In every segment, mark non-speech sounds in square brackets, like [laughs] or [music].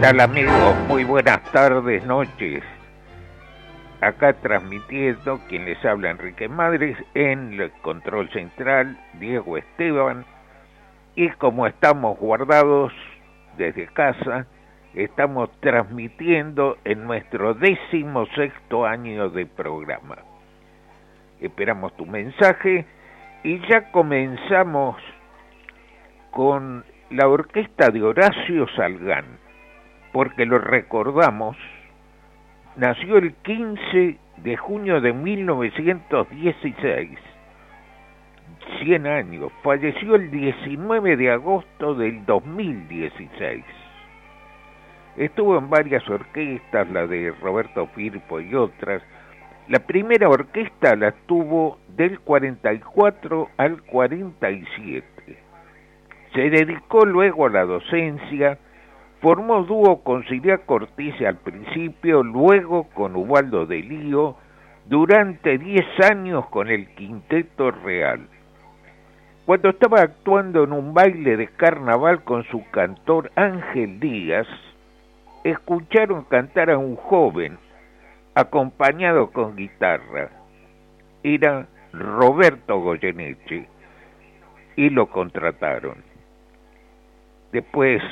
Tal amigos? Muy buenas tardes, noches. Acá transmitiendo quien les habla Enrique Madres en el control central, Diego Esteban. Y como estamos guardados desde casa, estamos transmitiendo en nuestro décimo sexto año de programa. Esperamos tu mensaje y ya comenzamos con la orquesta de Horacio Salgán porque lo recordamos, nació el 15 de junio de 1916, 100 años, falleció el 19 de agosto del 2016. Estuvo en varias orquestas, la de Roberto Firpo y otras. La primera orquesta la tuvo del 44 al 47. Se dedicó luego a la docencia, Formó dúo con Silvia Cortés al principio, luego con Ubaldo de Lío, durante 10 años con el Quinteto Real. Cuando estaba actuando en un baile de carnaval con su cantor Ángel Díaz, escucharon cantar a un joven acompañado con guitarra. Era Roberto Goyeneche y lo contrataron. Después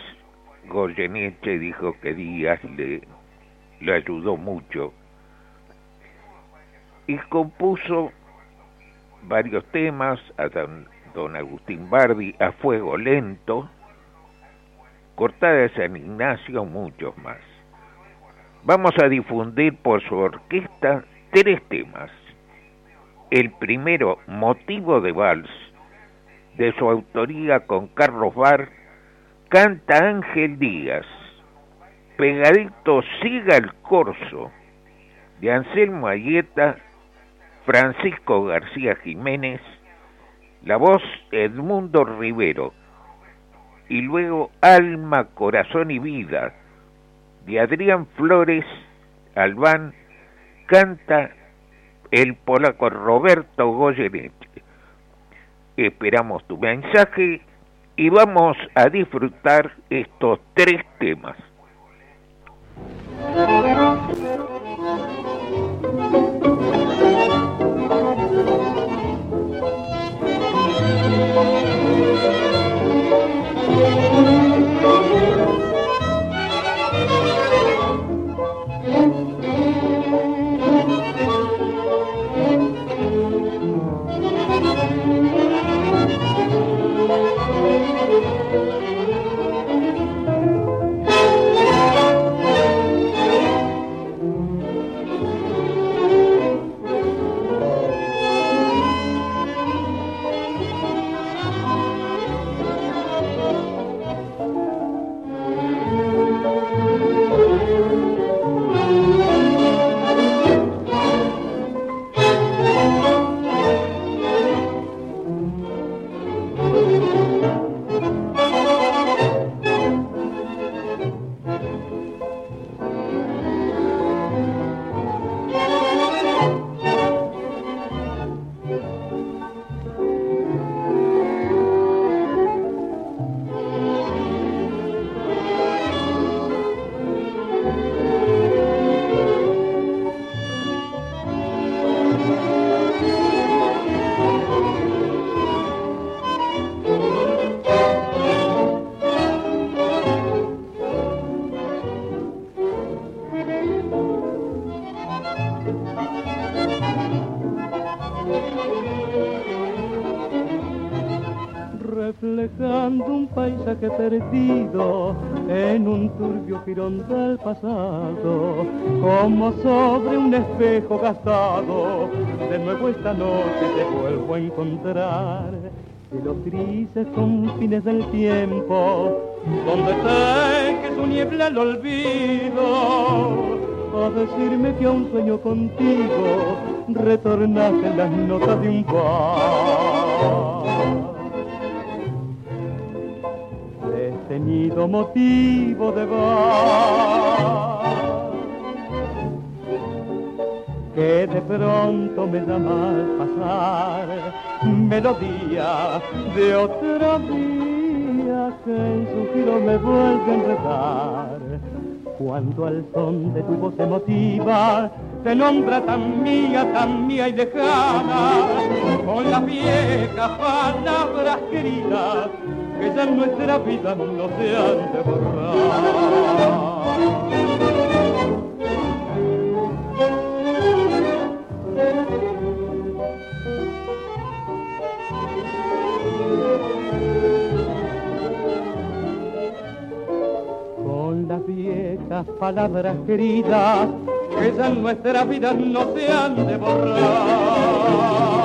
Goyeneche dijo que Díaz le, le ayudó mucho y compuso varios temas a don, Agustín Bardi, a Fuego Lento, Cortada de San Ignacio, muchos más. Vamos a difundir por su orquesta tres temas. El primero, Motivo de Vals, de su autoría con Carlos Bar canta Ángel Díaz, pegadito Siga el Corso, de Anselmo Ayeta, Francisco García Jiménez, la voz Edmundo Rivero, y luego Alma, Corazón y Vida, de Adrián Flores Albán, canta el polaco Roberto Goyeneche. Esperamos tu mensaje y vamos a disfrutar estos tres temas. Paisaje perdido en un turbio jirón del pasado, como sobre un espejo gastado. De nuevo esta noche te vuelvo a encontrar de los grises confines del tiempo, donde que su niebla el olvido, a decirme que a un sueño contigo retornaste las notas de un bar. Detenido motivo de bar que de pronto me da mal pasar melodía de otra día que en su giro me vuelve a enredar. Cuando al son de tu voz emotiva te nombra tan mía, tan mía y lejana, con las viejas palabras queridas que ya en nuestra vida no se han de borrar. viejas palabras queridas que ya en nuestra vida no se han de borrar.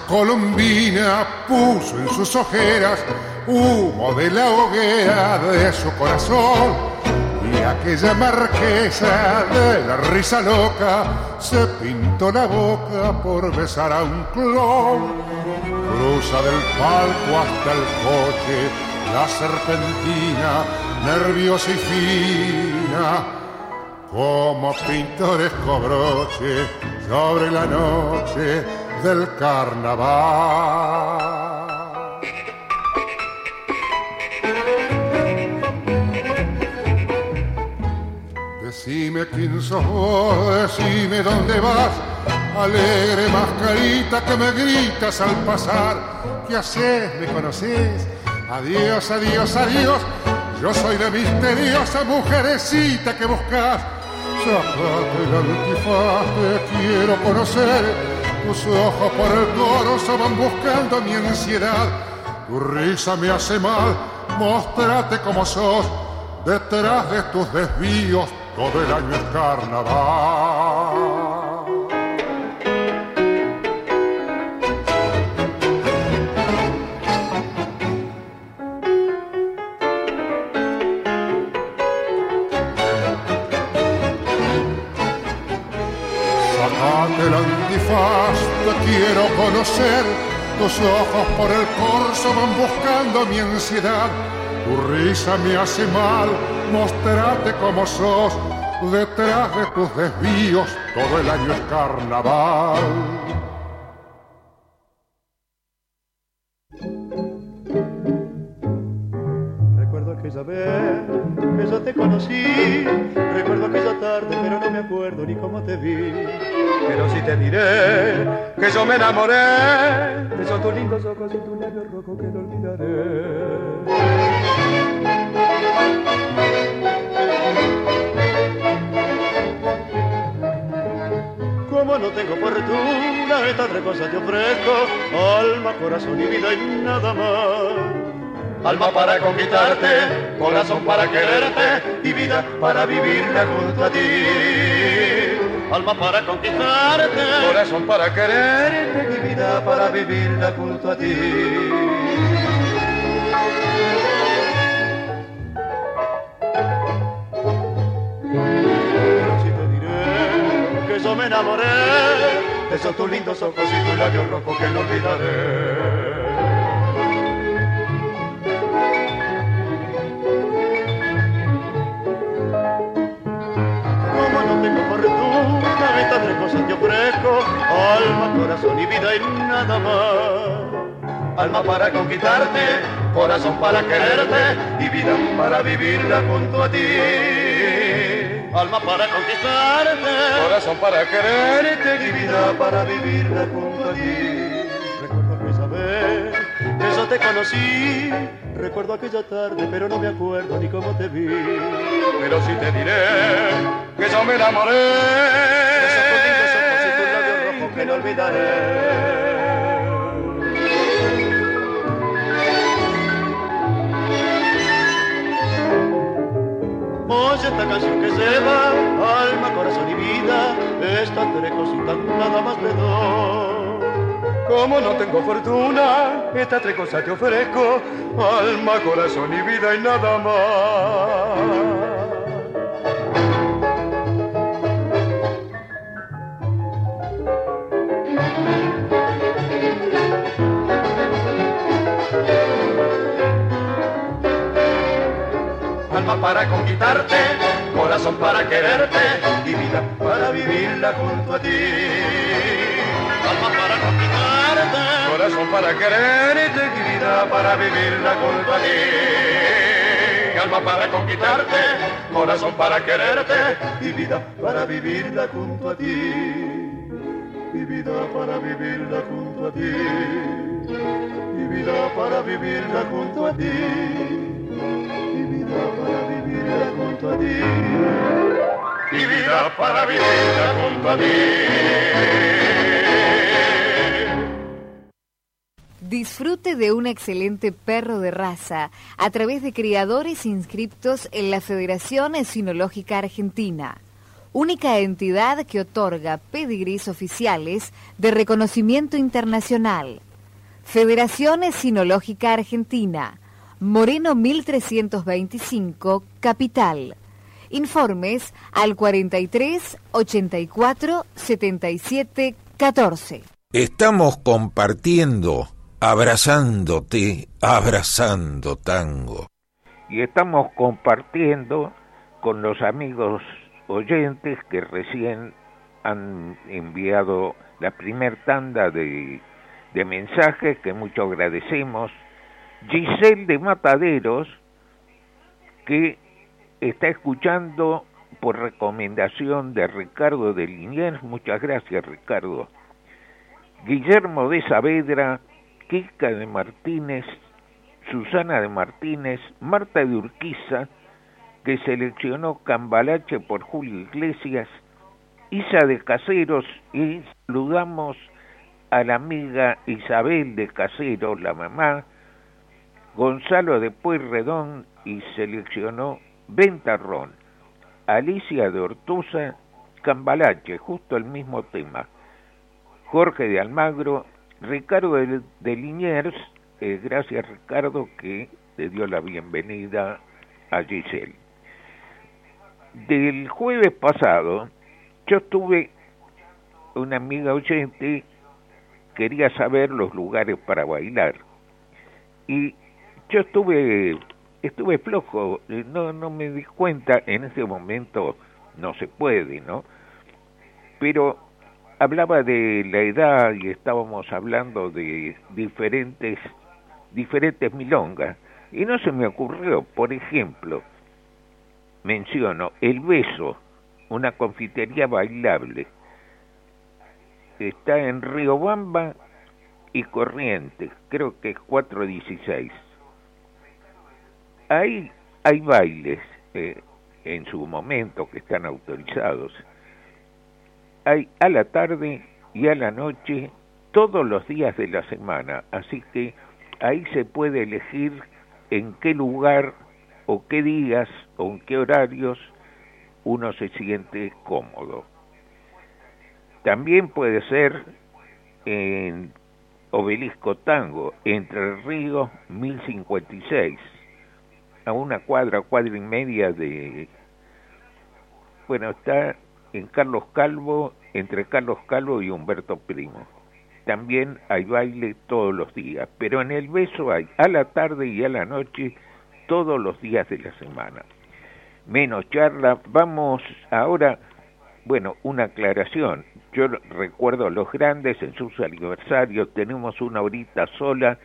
Colombina puso en sus ojeras humo de la hoguera de su corazón y aquella marquesa de la risa loca se pintó la boca por besar a un clon. Cruza del palco hasta el coche la serpentina, nerviosa y fina, como pintoresco broche sobre la noche del carnaval. Decime quién sos vos, decime dónde vas, alegre mascarita que me gritas al pasar. ¿Qué haces? ¿Me conoces? Adiós, adiós, adiós. Yo soy la misteriosa mujerecita que buscas. Sacate el antifaz, te quiero conocer tus ojos por el coro se van buscando mi ansiedad. Tu risa me hace mal, mostrate como sos. Detrás de tus desvíos todo el año es carnaval. Quiero conocer. Tus ojos por el corso van buscando mi ansiedad. Tu risa me hace mal, mostrate como sos. Detrás de tus desvíos todo el año es carnaval. aquella vez te conocí. Recuerdo aquella tarde, pero no me acuerdo ni cómo te vi. Pero sí te diré que yo me enamoré de esos tus lindos ojos y tu labio rojo que no olvidaré. Como no tengo fortuna, esta otra cosa te ofrezco, alma, corazón y vida y nada más alma para conquistarte, corazón para quererte y vida para vivirla junto a ti. Alma para conquistarte, corazón para quererte y vida para vivirla junto a ti. Me enamoré de esos tus lindos ojos y tus labios rojos que no olvidaré. Alma, corazón y vida y nada más. Alma para conquistarte, corazón para quererte y vida para vivirla junto a ti. Alma para conquistarte, corazón para quererte y vida para vivirla junto a ti. Recuerdo que te conocí, recuerdo aquella tarde, pero no me acuerdo ni cómo te vi. Pero sí te diré que yo me enamoré olvidaré. Oye esta canción que lleva alma, corazón y vida, estas tres cositas nada más te doy. Como no tengo fortuna, estas tres cosas te ofrezco, alma, corazón y vida y nada más. Para conquistarte, corazón para quererte y vida para vivirla junto a ti. Alma para conquistarte, corazón para quererte y vida para vivirla junto a ti. Alma para conquistarte, corazón para quererte y vida para vivirla junto a ti. Y vida para vivirla junto a ti. Y vida para vivirla junto a ti Disfrute de un excelente perro de raza a través de criadores inscriptos en la Federación Sinológica Argentina, única entidad que otorga pedigrís oficiales de reconocimiento internacional. Federación Sinológica Argentina, Moreno 1325, Capital. Informes al 43 84 77 14. Estamos compartiendo, abrazándote, abrazando tango. Y estamos compartiendo con los amigos oyentes que recién han enviado la primer tanda de, de mensajes que mucho agradecemos Giselle de Mataderos, que está escuchando por recomendación de Ricardo de Liniers, muchas gracias Ricardo, Guillermo de Saavedra, Kika de Martínez, Susana de Martínez, Marta de Urquiza, que seleccionó Cambalache por Julio Iglesias, Isa de Caseros y saludamos a la amiga Isabel de Caseros, la mamá, Gonzalo de Pueyrredón y seleccionó Ventarrón, Alicia de Ortuza, Cambalache, justo el mismo tema, Jorge de Almagro, Ricardo de, Liniers, eh, gracias Ricardo que te dio la bienvenida a Giselle. Del jueves pasado, yo tuve una amiga oyente, quería saber los lugares para bailar. Y yo estuve estuve flojo, eh, no no me di cuenta en ese momento no se puede, ¿no? Pero hablaba de la edad y estábamos hablando de diferentes diferentes milongas y no se me ocurrió, por ejemplo, menciono El Beso, una confitería bailable. Está en Riobamba y Corrientes, creo que es 416 hay, hay bailes eh, en su momento que están autorizados. Hay a la tarde y a la noche todos los días de la semana, así que ahí se puede elegir en qué lugar o qué días o en qué horarios uno se siente cómodo. También puede ser en Obelisco Tango, Entre Ríos 1056, a una cuadra, cuadra y media de... Bueno, está en Carlos Calvo, entre Carlos Calvo y Humberto Primo. También hay baile todos los días, pero en el beso hay a la tarde y a la noche todos los días de la semana. Menos charla, vamos ahora, bueno, una aclaración. Yo recuerdo a los grandes en sus aniversarios, tenemos una horita sola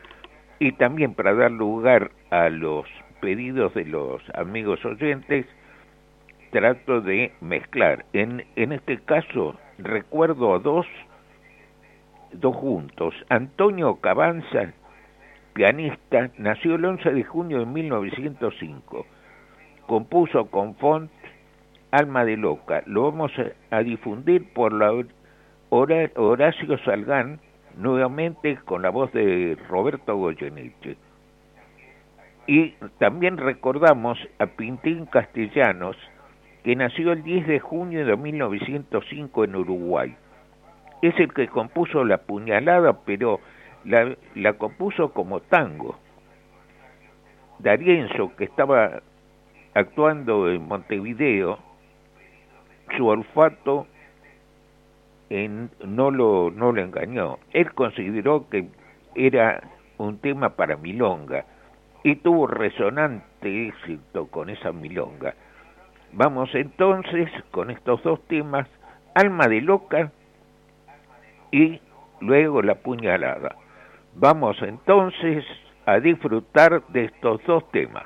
y también para dar lugar a los pedidos de los amigos oyentes, trato de mezclar. En, en este caso, recuerdo a dos, dos juntos. Antonio Cabanza, pianista, nació el 11 de junio de 1905. Compuso con Font Alma de Loca. Lo vamos a, difundir por la Horacio Salgán, nuevamente con la voz de Roberto Goyeneche. Y también recordamos a Pintín Castellanos, que nació el 10 de junio de 1905 en Uruguay. Es el que compuso La Puñalada, pero la, la compuso como tango. Darienzo, que estaba actuando en Montevideo, su olfato en, no, lo, no lo engañó. Él consideró que era un tema para milonga y tuvo resonante éxito con esa milonga. Vamos entonces con estos dos temas, Alma de Loca y luego La Puñalada. Vamos entonces a disfrutar de estos dos temas.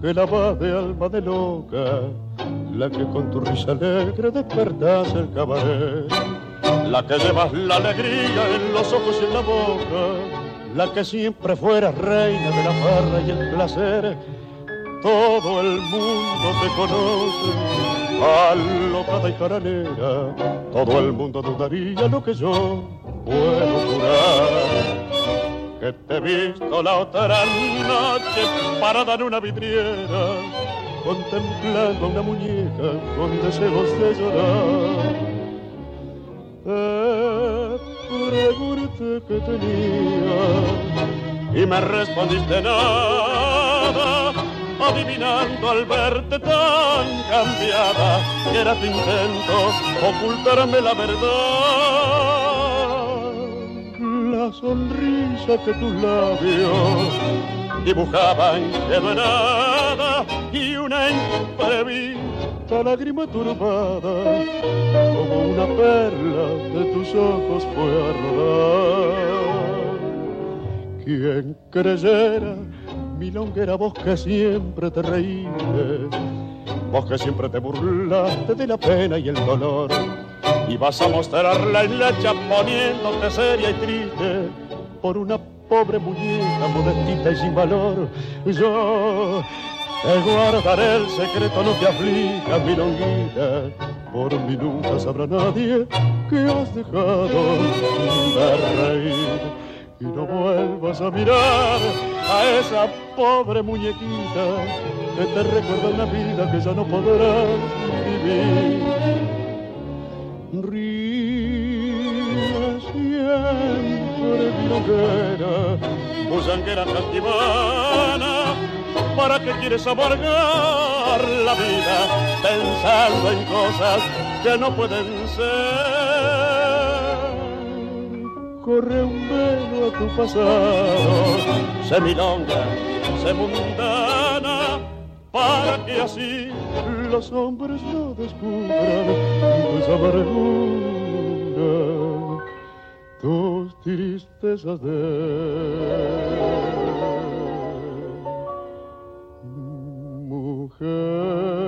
Que la va de alma de loca, la que con tu risa alegre despertas el cabaret, la que llevas la alegría en los ojos y en la boca, la que siempre fuera reina de la farra y el placer. Todo el mundo te conoce, alocada y caranera, todo el mundo dudaría lo que yo puedo curar que te he visto la otra noche parada en una vidriera, contemplando una muñeca con deseos de llorar. Te pregunté que tenía y me respondiste nada, adivinando al verte tan cambiada que era tu intento ocultarme la verdad sonrisa que tus labios dibujaban quedó nada y una imprevista lágrima turbada como una perla de tus ojos fue a rodar. Quien creyera mi longuera voz que siempre te reíste, vos que siempre te burlaste de la pena y el dolor y vas a mostrarla en la poniéndote seria y triste por una pobre muñeca modestita y sin valor. Yo te guardaré el secreto, no te aflijas, mi longuita, por mí nunca sabrá nadie que has dejado de reír. Y no vuelvas a mirar a esa pobre muñequita que te recuerda una vida que ya no podrás vivir Ríe siempre milonguera, busanguera castivana, ¿para qué quieres amargar la vida pensando en cosas que no pueden ser? Corre un velo a tu pasado, se milonga, se para que así los hombres no descubran tus amarguras, tus tristezas de mujer.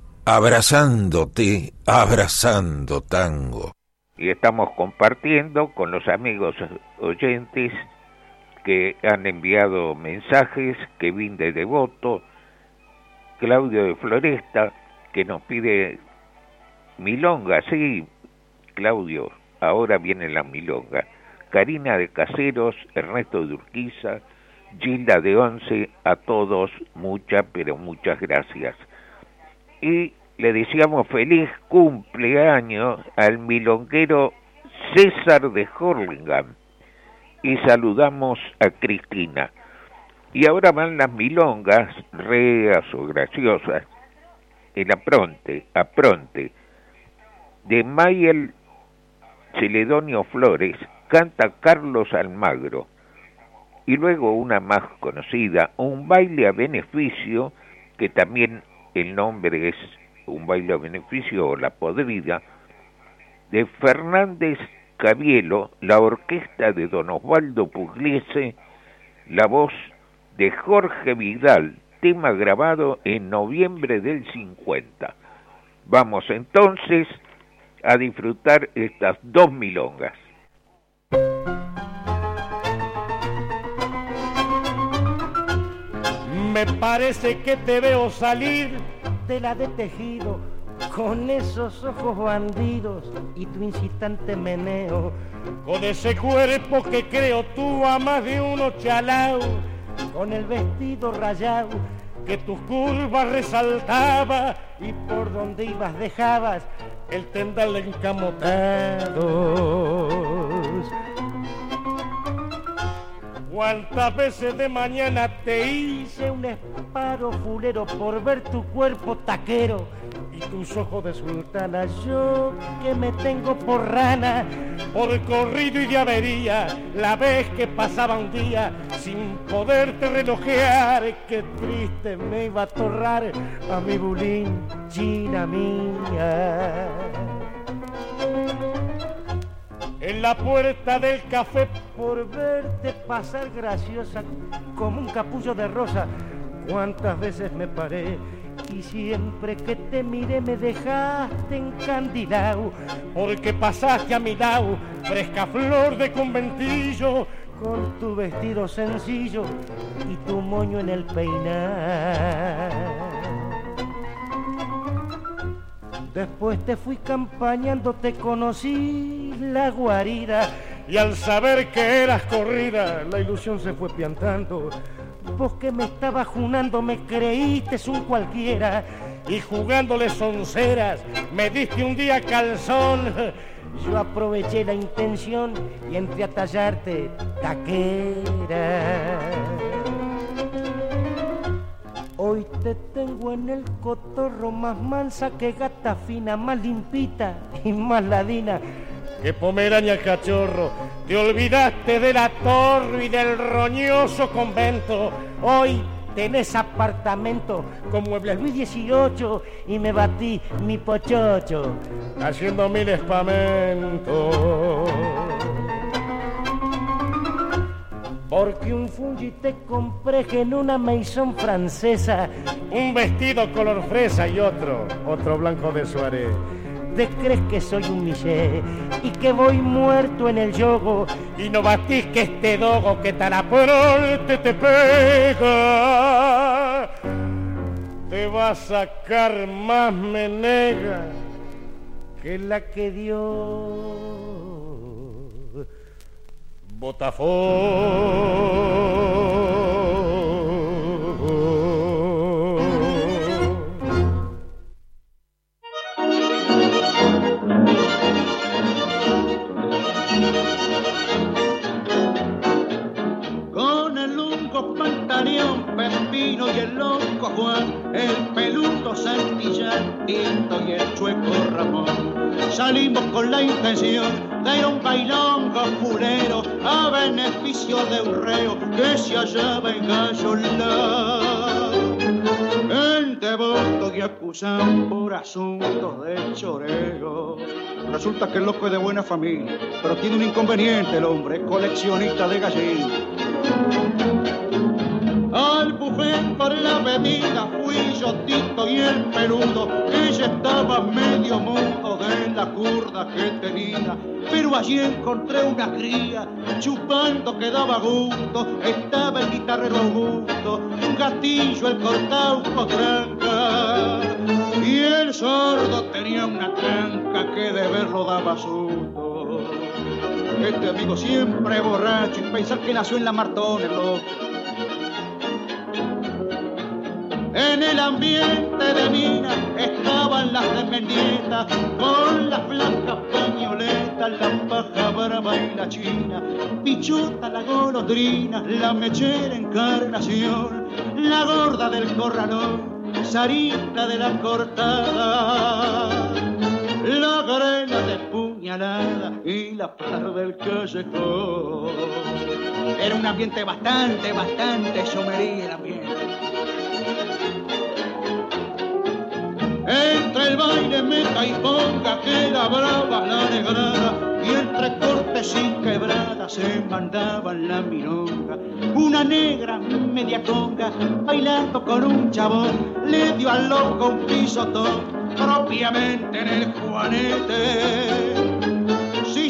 abrazándote, abrazando tango. Y estamos compartiendo con los amigos oyentes que han enviado mensajes, Kevin de Devoto, Claudio de Floresta, que nos pide milonga, sí, Claudio, ahora viene la milonga. Karina de Caseros, Ernesto de Urquiza, Gilda de Once, a todos muchas, pero muchas gracias y le decíamos feliz cumpleaños al milonguero César de Hurlingham y saludamos a Cristina. Y ahora van las milongas, reas o graciosas, el apronte, apronte, de Mayel Celedonio Flores, canta Carlos Almagro, y luego una más conocida, un baile a beneficio, que también el nombre es Un baile a beneficio o La Podrida, de Fernández Cabielo, la orquesta de Don Osvaldo Pugliese, la voz de Jorge Vidal, tema grabado en noviembre del 50. Vamos entonces a disfrutar estas dos milongas. Me parece que te veo salir de la de tejido con esos ojos bandidos y tu incitante meneo, con ese cuerpo que creo tú a más de uno chalao, con el vestido rayado que tus curvas resaltaba y por donde ibas dejabas el tendal encamotado Cuántas veces de mañana te hice un esparo fulero por ver tu cuerpo taquero y tus ojos de sultana. Yo que me tengo por rana, por corrido y de avería, la vez que pasaba un día sin poderte relojear, qué triste me iba a torrar a mi bulín, china mía en la puerta del café por verte pasar graciosa como un capullo de rosa. Cuántas veces me paré y siempre que te miré me dejaste encandilado porque pasaste a mi lado, fresca flor de conventillo con tu vestido sencillo y tu moño en el peinar. Después te fui campañando, te conocí la guarida y al saber que eras corrida, la ilusión se fue piantando. Vos que me estabas junando, me creíste un cualquiera y jugándole sonceras, me diste un día calzón. Yo aproveché la intención y entré a tallarte taquera. Hoy te tengo en el cotorro más mansa que gata fina, más limpita y más ladina que pomeraña cachorro. Te olvidaste de la torre y del roñoso convento. Hoy tenés apartamento con muebles Luis XVIII y me batí mi pochocho haciendo mil espamentos. Porque un fungi te compré en una maison francesa, un vestido color fresa y otro, otro blanco de suárez. ¿Te crees que soy un miché y que voy muerto en el yogo y no batís que este dogo que tan te te pega? Te va a sacar más menega que la que dio Botafogo. Con el lungo pantaleón, Pepino y el loco Juan, el peludo Santillán, Tinto y el chueco Ramón. Salimos con la intención de un bailongo fulero a beneficio de un reo que se hallaba en Gallolá. En devoto y acusan por asuntos de choreo. Resulta que el loco es de buena familia, pero tiene un inconveniente el hombre, coleccionista de gallinas. Al buffet por la bebida fui yo Tito y el peludo, ella estaba medio mundo de la curda que tenía. Pero allí encontré una cría, chupando que daba gusto, estaba el guitarrero Augusto, un gatillo, el cortauco tranca. Y el sordo tenía una tranca que de verlo daba susto. Este amigo siempre borracho y pensar que nació en la Martón, el loco. En el ambiente de mina estaban las desmendietas con las blancas pañoletas, la paja brava y la china, pichuta la golondrina, la mechera encarnación, la gorda del corralón, Sarita de la cortada, la grena de puñalada y la par del callejón. Era un ambiente bastante, bastante somería el ambiente. Entre el baile meta y ponga que brava la negrada y entre cortes y quebradas se mandaban la milonga. Una negra media conga bailando con un chabón le dio al loco un pisotón propiamente en el juanete.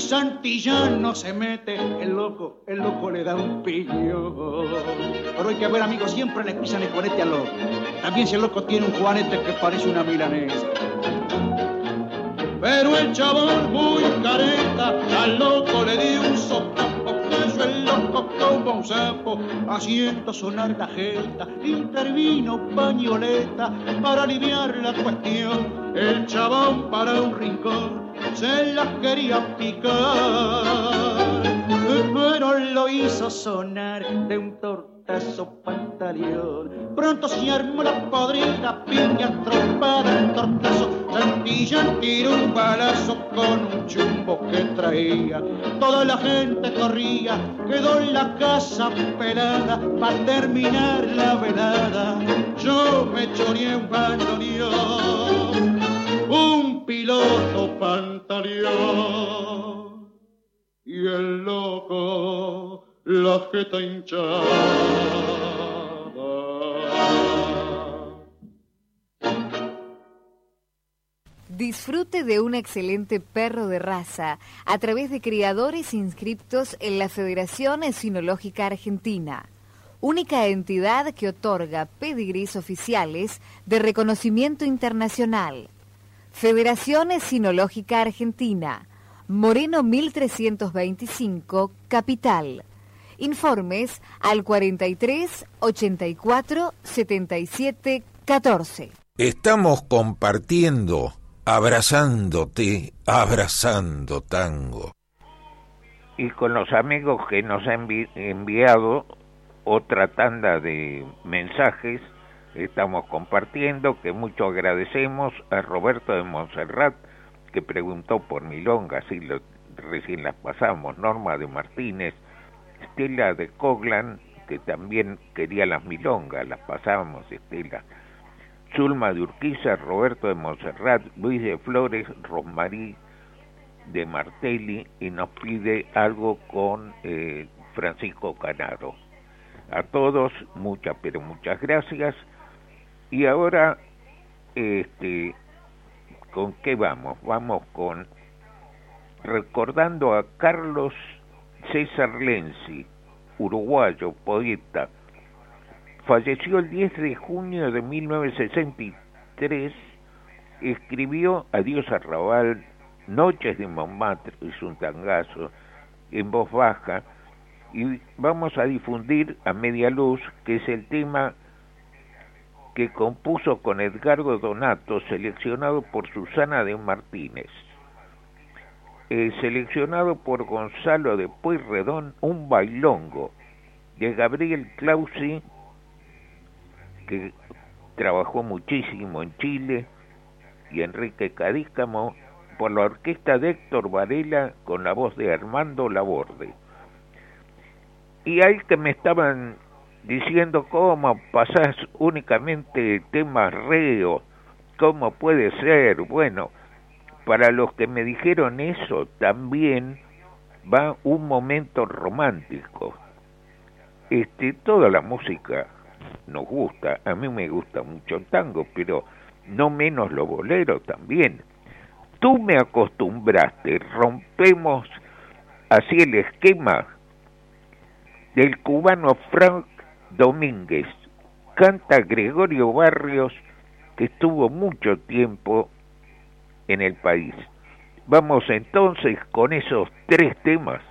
Si Santillán no se mete, el loco, el loco le da un pillo. Pero hay que ver, amigos, siempre le pisan el juanete al loco. También si el loco tiene un juanete que parece una milanesa. Pero el chabón muy careta, al loco le dio un sopapo, cayó el loco como un sapo, haciendo sonar la intervino pañoleta para aliviar la cuestión, el chabón para un rincón se las quería picar, pero lo hizo sonar de un tortazo pantaleón. Pronto se armó la podrida piña trompada tortazo. Santilla tiró un balazo con un chumbo que traía. Toda la gente corría, quedó en la casa pelada para terminar la velada. Yo me choreé un bandoneón, y el loco la jeta hinchada. Disfrute de un excelente perro de raza a través de criadores inscriptos en la Federación Esinológica Argentina, única entidad que otorga pedigrís oficiales de reconocimiento internacional. Federación Esinológica Argentina, Moreno 1325, Capital. Informes al 43 84 77 14. Estamos compartiendo, abrazándote, abrazando tango. Y con los amigos que nos han enviado otra tanda de mensajes, estamos compartiendo, que mucho agradecemos a Roberto de Montserrat, que preguntó por Milonga, lo, recién las pasamos, Norma de Martínez, Estela de Coglan, que también quería las Milongas, las pasábamos, Estela, Zulma de Urquiza, Roberto de Montserrat, Luis de Flores, Rosmarí de Martelli, y nos pide algo con eh, Francisco Canaro. A todos, muchas, pero muchas gracias. Y ahora, este, ¿Con qué vamos? Vamos con recordando a Carlos César Lenzi, uruguayo, poeta. Falleció el 10 de junio de 1963. Escribió Adiós Arrabal, Noches de Montmartre, es un tangazo, en voz baja. Y vamos a difundir a media luz, que es el tema que compuso con Edgardo Donato, seleccionado por Susana de Martínez. Seleccionado por Gonzalo de Pueyrredón, un bailongo de Gabriel Clausi, que trabajó muchísimo en Chile, y Enrique Cadícamo, por la orquesta de Héctor Varela con la voz de Armando Laborde. Y ahí que me estaban diciendo cómo pasás únicamente temas reos, cómo puede ser, bueno, para los que me dijeron eso también va un momento romántico. Este, toda la música nos gusta, a mí me gusta mucho el tango, pero no menos lo bolero también. Tú me acostumbraste, rompemos así el esquema del cubano Frank Domínguez, canta Gregorio Barrios, que estuvo mucho tiempo en el país. Vamos entonces con esos tres temas.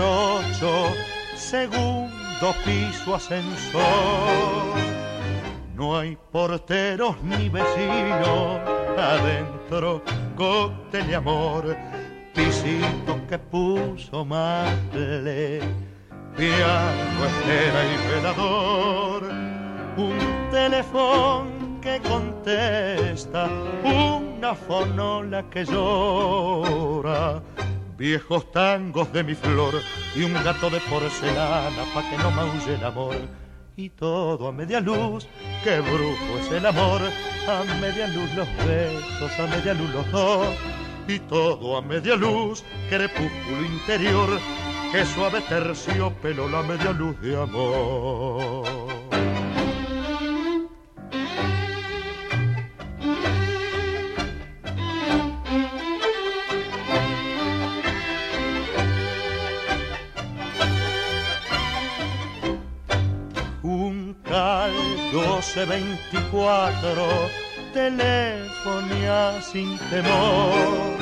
Ocho segundo piso ascensor. no hay porteros ni vecinos, adentro cóctel y amor, pisito que puso mate, piano, espera y velador, un teléfono que contesta, una fonola que llora viejos tangos de mi flor y un gato de porcelana pa' que no maulle el amor. Y todo a media luz, qué brujo es el amor, a media luz los besos, a media luz los dos. Y todo a media luz, crepúsculo interior, qué suave terciopelo la media luz de amor. 1224, telefonía sin temor.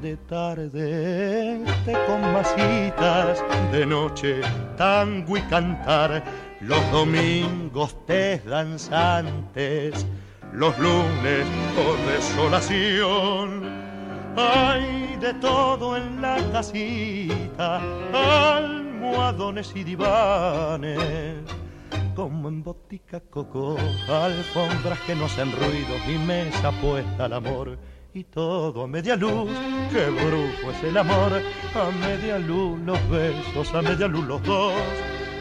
De tarde te con masitas, de noche tango y cantar. Los domingos te danzantes, los lunes por desolación. Hay de todo en la casita, almohadones y divanes como en botica coco, alfombras que no hacen ruido y mesa puesta al amor. Y todo a media luz, qué brujo es el amor, a media luz los besos, a media luz los dos.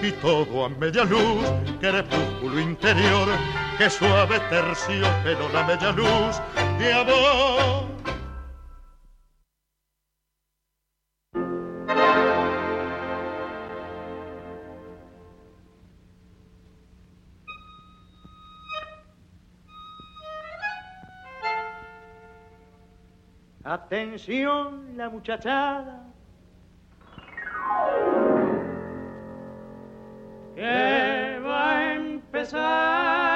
Y todo a media luz, crepúsculo interior, que suave tercio, pero la media luz de amor. Atención, la muchachada. Que va a empezar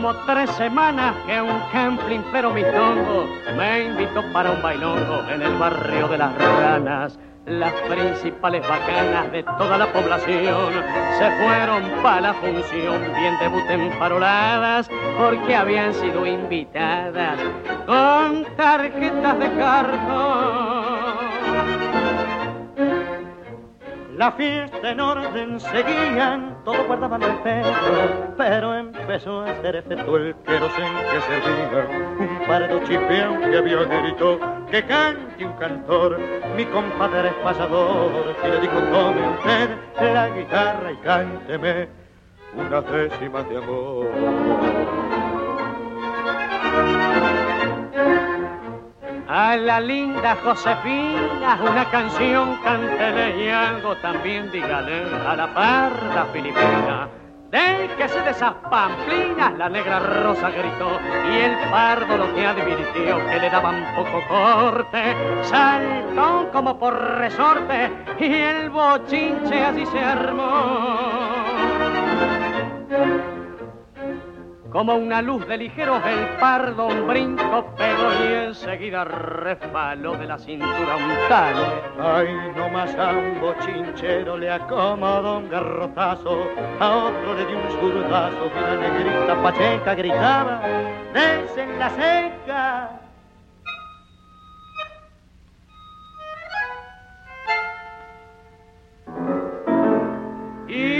como tres semanas que un camping pero mitongo me invitó para un bailongo en el barrio de las ranas. Las principales bacanas de toda la población se fueron para la función, bien debuten paroladas, porque habían sido invitadas con tarjetas de cartón. La fiesta en orden seguían, todos guardaban respeto, pero empezó a hacer efecto el querosén que servía. Un pardo chipeón que había gritó que cante un cantor, mi compadre es pasador, y le dijo tome usted la guitarra y cánteme unas décimas de amor. A la linda Josefina una canción cántele y algo también dígale a la parda filipina. Déjese de esas pamplinas, la negra rosa gritó y el pardo lo que advirtió que le daban poco corte, saltó como por resorte y el bochinche así se armó. Como una luz de ligeros el pardo un brinco pegó y enseguida resbaló de la cintura un tal. Ay, no más a un le acomodó un garrotazo, a otro le dio un zurdazo y la negrita pacheca gritaba, en la seca. Y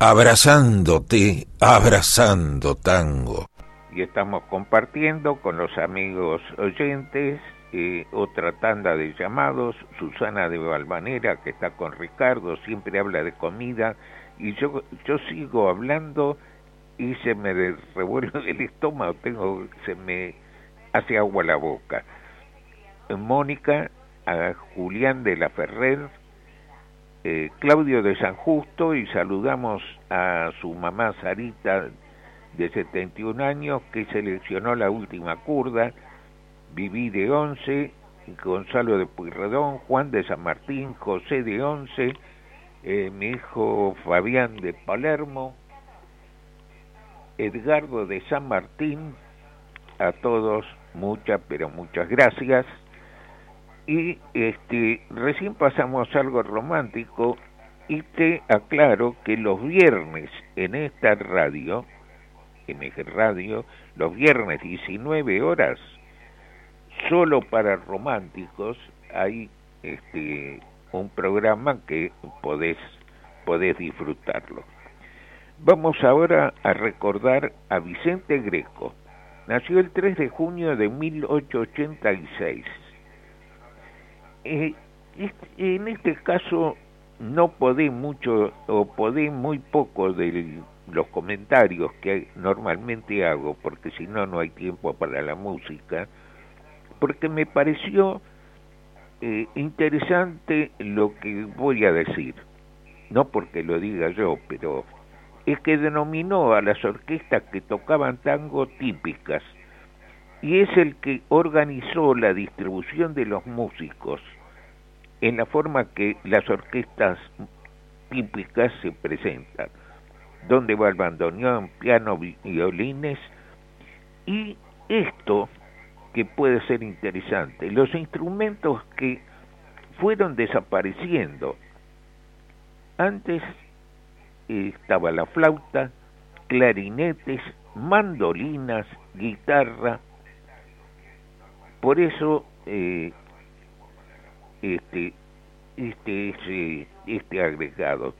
abrazándote, abrazando tango. Y estamos compartiendo con los amigos oyentes eh, otra tanda de llamados. Susana de Valvanera, que está con Ricardo, siempre habla de comida. Y yo, yo sigo hablando y se me revuelve el estómago, tengo, se me hace agua la boca. Mónica, a Julián de la Ferrer, eh, Claudio de San Justo y saludamos a su mamá Sarita de 71 años que seleccionó la última curda, Viví de 11, Gonzalo de Puyredón, Juan de San Martín, José de 11, eh, mi hijo Fabián de Palermo, Edgardo de San Martín, a todos muchas, pero muchas gracias. Y este, recién pasamos algo romántico y te aclaro que los viernes en esta radio, MG Radio, los viernes 19 horas, solo para románticos hay este un programa que podés podés disfrutarlo. Vamos ahora a recordar a Vicente Greco. Nació el 3 de junio de 1886. Eh, en este caso no podé mucho o podé muy poco de los comentarios que normalmente hago, porque si no, no hay tiempo para la música, porque me pareció eh, interesante lo que voy a decir. no porque lo diga yo, pero es que denominó a las orquestas que tocaban tango típicas y es el que organizó la distribución de los músicos en la forma que las orquestas típicas se presentan, donde va el bandoneón, piano, violines, y esto que puede ser interesante, los instrumentos que fueron desapareciendo. Antes estaba la flauta, clarinetes, mandolinas, guitarra. Por eso eh, este, este, este, este agregado.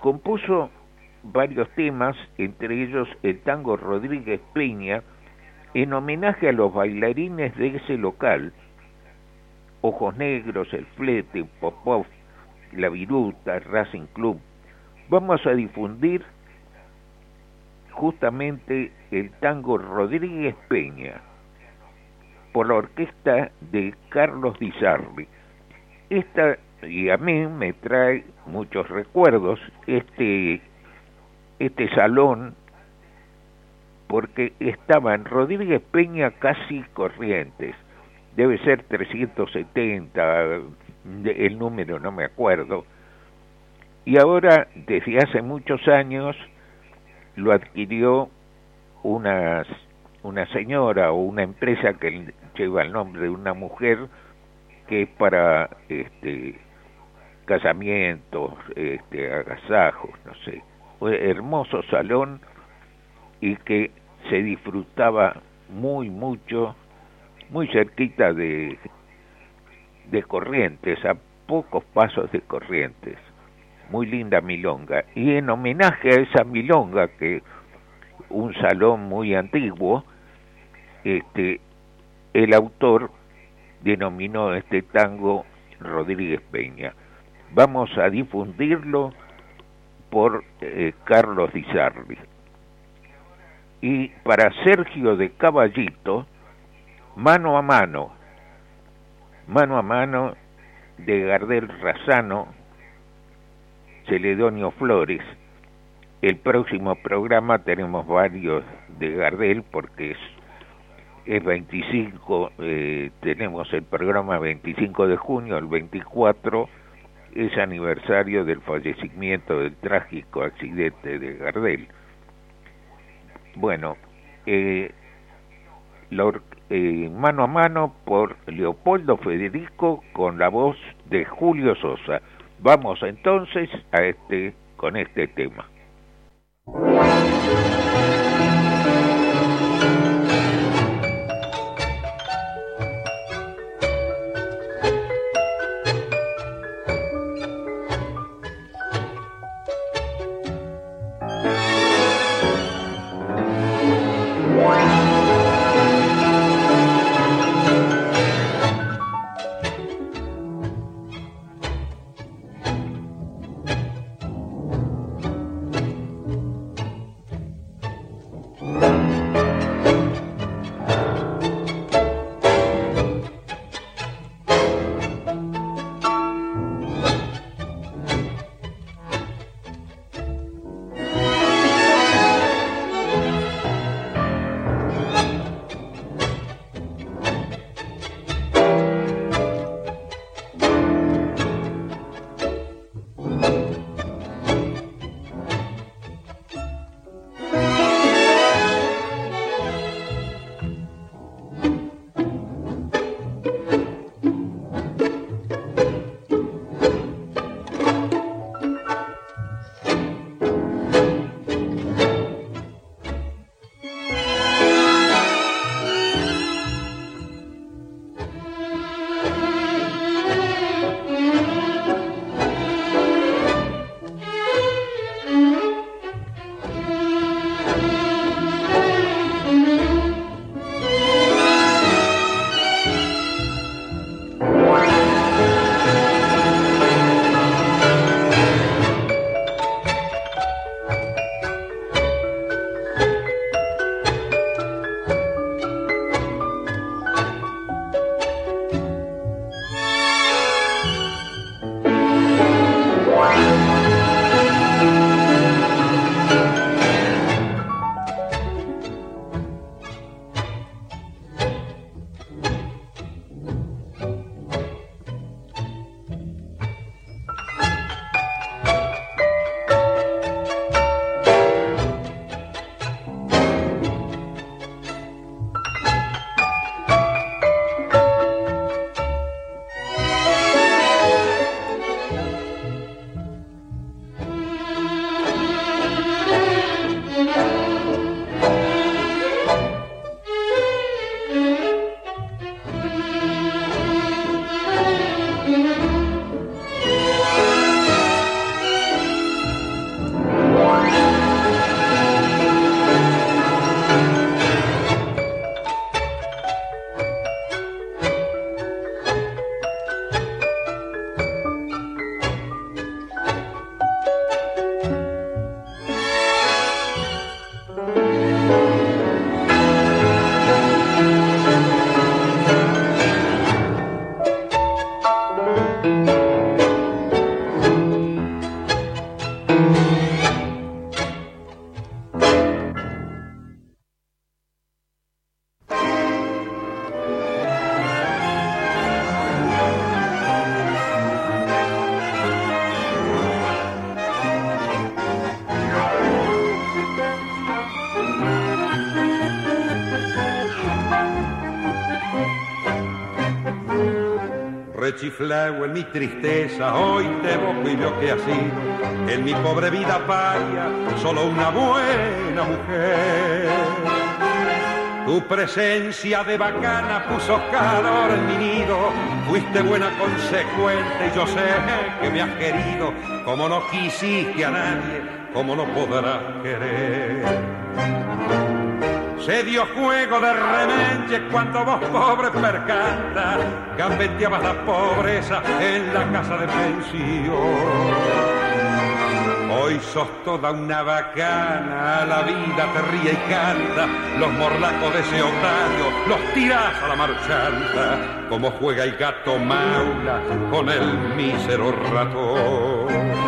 Compuso varios temas, entre ellos el tango Rodríguez Peña, en homenaje a los bailarines de ese local, Ojos Negros, El Flete, Popov, La Viruta, Racing Club. Vamos a difundir justamente el tango Rodríguez Peña por la orquesta de Carlos Di Sarli. Esta, y a mí me trae muchos recuerdos, este, este salón, porque estaba en Rodríguez Peña casi Corrientes, debe ser 370, el número no me acuerdo, y ahora desde hace muchos años lo adquirió unas, una señora o una empresa que lleva el nombre de una mujer que es para este casamientos, este, agasajos, no sé, hermoso salón y que se disfrutaba muy mucho, muy cerquita de, de Corrientes, a pocos pasos de Corrientes. Muy linda milonga. Y en homenaje a esa milonga, que un salón muy antiguo, este, el autor denominó este tango Rodríguez Peña. Vamos a difundirlo por eh, Carlos Di Sarli. Y para Sergio de Caballito, mano a mano, mano a mano de Gardel Razano, Celedonio Flores. El próximo programa tenemos varios de Gardel porque es es 25, eh, tenemos el programa 25 de junio, el 24 es aniversario del fallecimiento del trágico accidente de Gardel. Bueno, eh, eh, mano a mano por Leopoldo Federico con la voz de Julio Sosa. Vamos entonces a este con este tema. Rechiflado en mi tristeza, hoy te evoco y veo que ha sido en mi pobre vida paria solo una buena mujer. Tu presencia de bacana puso calor en mi nido, fuiste buena consecuente y yo sé que me has querido, como no quisiste a nadie, como no podrás querer. Se dio juego de remenche cuando vos pobre percanta gambeteabas la pobreza en la casa de pensión. Hoy sos toda una bacana, la vida te ríe y canta, los morlacos de ese otario los tirás a la marchanta, como juega el gato maula con el mísero ratón.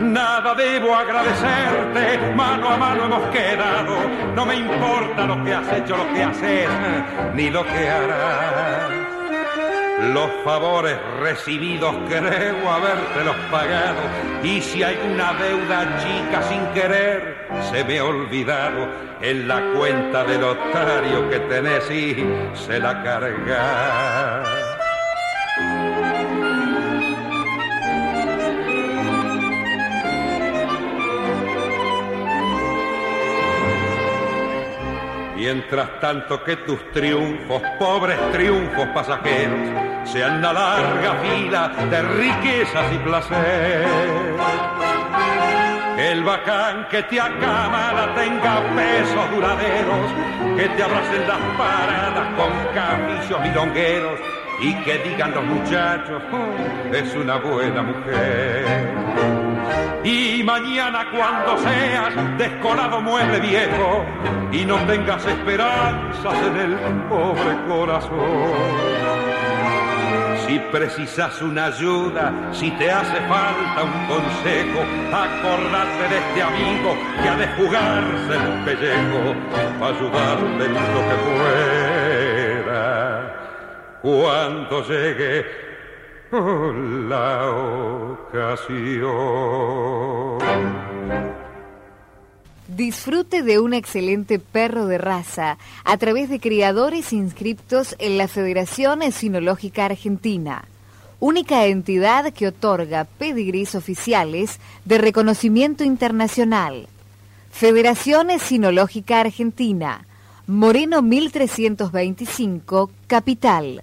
Nada debo agradecerte, mano a mano hemos quedado. No me importa lo que has hecho, lo que haces, ni lo que harás. Los favores recibidos creo habértelos pagado y si hay una deuda chica sin querer se me ha olvidado en la cuenta del otario que tenés y se la carga. Mientras tanto que tus triunfos, pobres triunfos pasajeros, sean la larga fila de riquezas y placer. El bacán que te acamada tenga pesos duraderos, que te abracen las paradas con camillos milongueros y que digan los muchachos, "Oh, es una buena mujer. Y mañana cuando seas descolado mueble viejo y no tengas esperanzas en el pobre corazón. Si precisas una ayuda, si te hace falta un consejo, acordate de este amigo que ha de jugarse el pellejo para ayudarte lo que pueda. Cuando llegue [laughs] la ocasión. Disfrute de un excelente perro de raza a través de criadores inscriptos en la Federación Esinológica Argentina, única entidad que otorga pedigrís oficiales de reconocimiento internacional. Federación Esinológica Argentina, Moreno 1325, Capital.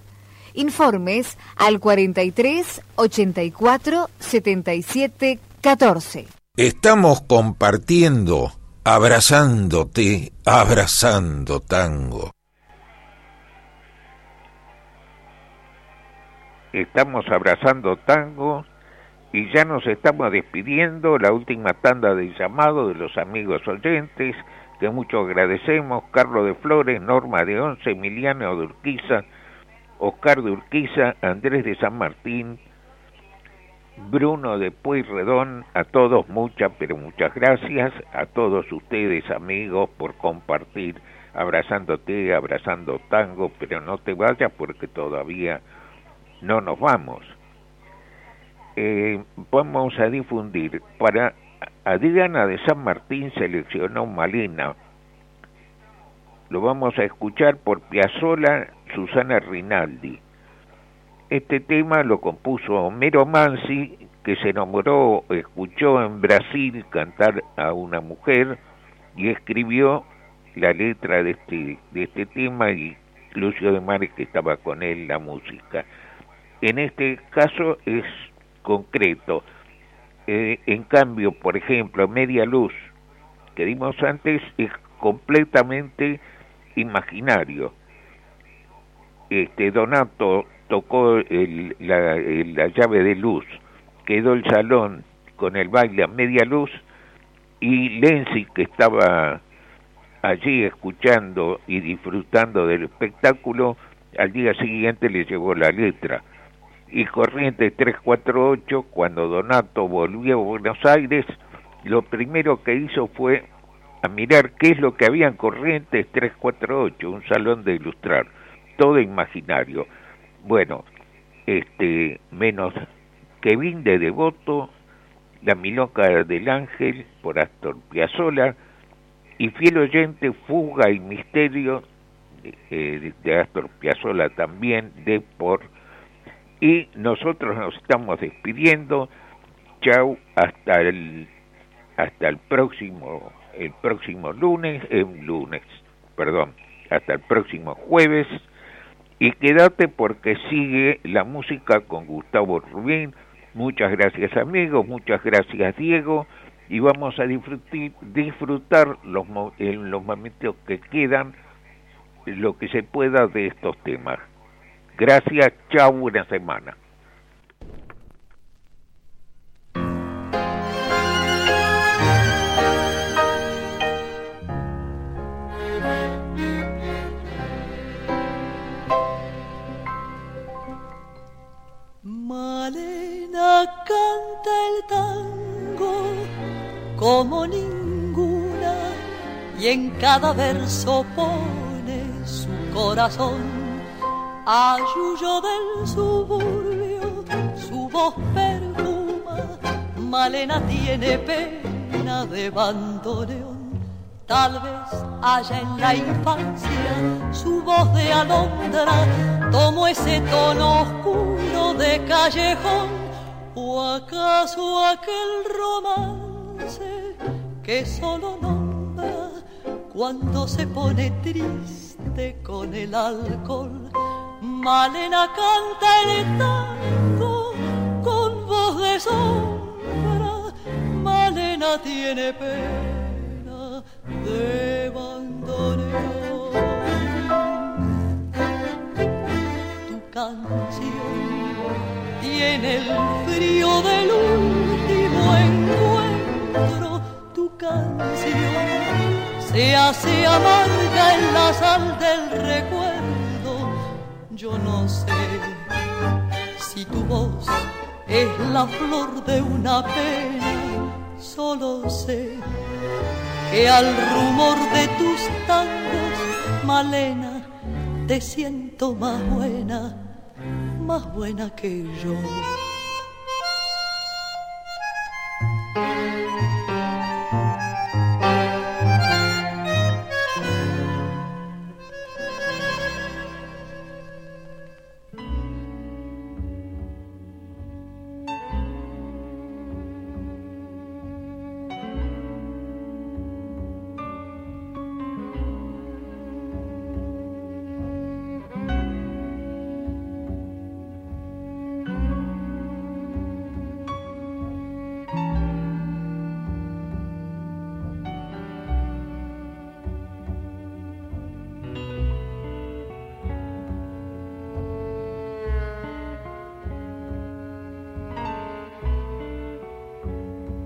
Informes al 43 84 77 14. Estamos compartiendo, abrazándote, abrazando tango. Estamos abrazando tango y ya nos estamos despidiendo, la última tanda de llamado de los amigos oyentes, que mucho agradecemos, Carlos de Flores, Norma de Once, Emiliano de Urquiza, Oscar de Urquiza, Andrés de San Martín, Bruno de Pueyrredón, a todos muchas, pero muchas gracias, a todos ustedes amigos por compartir, abrazándote, abrazando tango, pero no te vayas porque todavía no nos vamos. Eh, vamos a difundir, para Adriana de San Martín seleccionó Malina, lo vamos a escuchar por Piazzola Susana Rinaldi. Este tema lo compuso Homero Mansi, que se enamoró, escuchó en Brasil cantar a una mujer y escribió la letra de este, de este tema y Lucio de Mares que estaba con él la música. En este caso es concreto. Eh, en cambio, por ejemplo, Media Luz, que dimos antes, es completamente imaginario. Este Donato tocó el, la, llave de luz, quedó el salón con el baile a media luz y Lenzi, que estaba allí escuchando y disfrutando del espectáculo, al día siguiente le llegó la letra. Y Corrientes 348, cuando Donato volvió a Buenos Aires, lo primero que hizo fue a mirar qué es lo que había en Corrientes 348, un salón de ilustrar, todo imaginario. Bueno, este menos Kevin de Devoto, La Milonga del Ángel por Astor Piazzolla y fiel oyente Fuga y Misterio eh, de Astor Piazzolla también de por y nosotros nos estamos despidiendo chau hasta el hasta el próximo el próximo lunes eh, lunes perdón hasta el próximo jueves y quédate porque sigue la música con Gustavo Rubín muchas gracias amigos muchas gracias Diego y vamos a disfrutar, disfrutar los, en los momentos que quedan lo que se pueda de estos temas. Gracias, chao, buena semana. Canta el tango como ninguna y en cada verso pone su corazón Ayuyo del suburbio, su voz perfuma, Malena tiene pena de bandoneón. Tal vez haya en la infancia su voz de alondra, tomó ese tono oscuro de callejón, o acaso aquel romance que solo nombra cuando se pone triste con el alcohol Malena canta el tango con voz de sombra. Malena tiene pena de bandoneón. Tu canción tiene el frío del último encuentro. Tu canción se hace amarga en la sal del recuerdo yo no sé si tu voz es la flor de una pena, solo sé que al rumor de tus tangos, Malena, te siento más buena, más buena que yo.